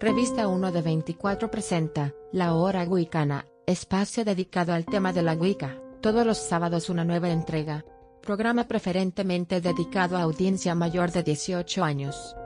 Revista 1 de 24 presenta, La Hora Wicana, espacio dedicado al tema de la Wicca, todos los sábados una nueva entrega. Programa preferentemente dedicado a audiencia mayor de 18 años.